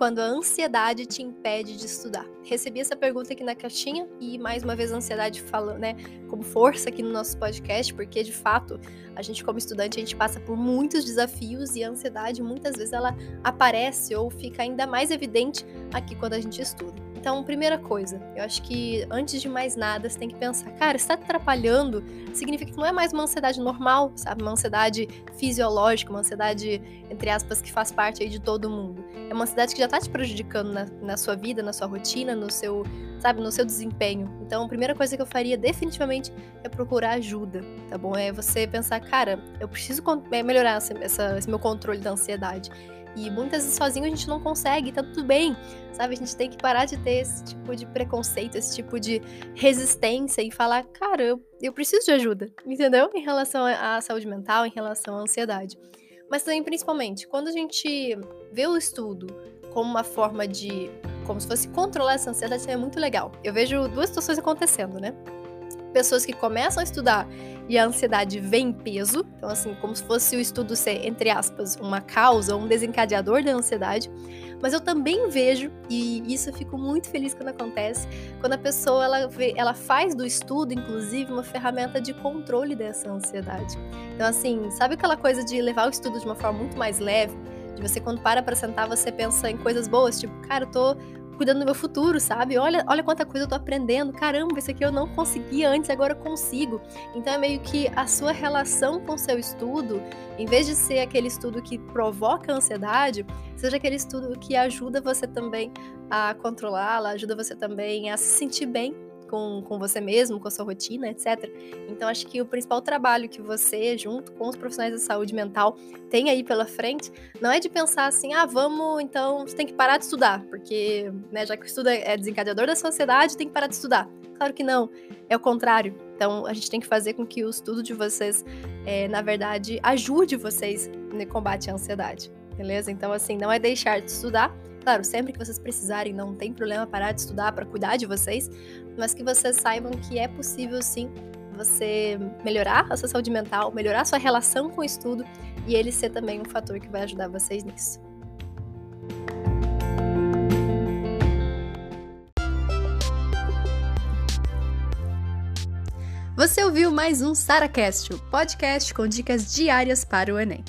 quando a ansiedade te impede de estudar? Recebi essa pergunta aqui na caixinha e mais uma vez a ansiedade falando, né, como força aqui no nosso podcast, porque de fato, a gente como estudante, a gente passa por muitos desafios e a ansiedade muitas vezes ela aparece ou fica ainda mais evidente aqui quando a gente estuda. Então, primeira coisa, eu acho que antes de mais nada, você tem que pensar, cara, está atrapalhando, significa que não é mais uma ansiedade normal, sabe? Uma ansiedade fisiológica, uma ansiedade, entre aspas, que faz parte aí de todo mundo. É uma ansiedade que já está te prejudicando na, na sua vida, na sua rotina, no seu, sabe, no seu desempenho. Então, a primeira coisa que eu faria definitivamente é procurar ajuda, tá bom? É você pensar, cara, eu preciso é, melhorar essa, esse meu controle da ansiedade. E muitas vezes sozinho a gente não consegue, tá tudo bem, sabe? A gente tem que parar de ter esse tipo de preconceito, esse tipo de resistência e falar, cara, eu, eu preciso de ajuda, entendeu? Em relação à saúde mental, em relação à ansiedade. Mas também, principalmente, quando a gente vê o estudo como uma forma de, como se fosse controlar essa ansiedade, é muito legal. Eu vejo duas situações acontecendo, né? Pessoas que começam a estudar e a ansiedade vem em peso, então assim, como se fosse o estudo ser, entre aspas, uma causa, um desencadeador da ansiedade, mas eu também vejo, e isso eu fico muito feliz quando acontece, quando a pessoa ela, vê, ela faz do estudo, inclusive, uma ferramenta de controle dessa ansiedade. Então assim, sabe aquela coisa de levar o estudo de uma forma muito mais leve, de você quando para para sentar, você pensa em coisas boas, tipo, cara, eu tô cuidando do meu futuro, sabe? Olha, olha quanta coisa eu tô aprendendo. Caramba, isso aqui eu não conseguia antes, agora eu consigo. Então é meio que a sua relação com o seu estudo, em vez de ser aquele estudo que provoca ansiedade, seja aquele estudo que ajuda você também a controlá-la, ajuda você também a se sentir bem com, com você mesmo, com a sua rotina, etc. Então, acho que o principal trabalho que você, junto com os profissionais da saúde mental, tem aí pela frente, não é de pensar assim, ah, vamos, então, você tem que parar de estudar, porque, né, já que o estudo é desencadeador da sociedade, tem que parar de estudar. Claro que não, é o contrário. Então, a gente tem que fazer com que o estudo de vocês, é, na verdade, ajude vocês no combate à ansiedade, beleza? Então, assim, não é deixar de estudar, Claro, sempre que vocês precisarem, não tem problema parar de estudar para cuidar de vocês, mas que vocês saibam que é possível sim você melhorar a sua saúde mental, melhorar a sua relação com o estudo e ele ser também um fator que vai ajudar vocês nisso. Você ouviu mais um SaraCast, o podcast com dicas diárias para o Enem.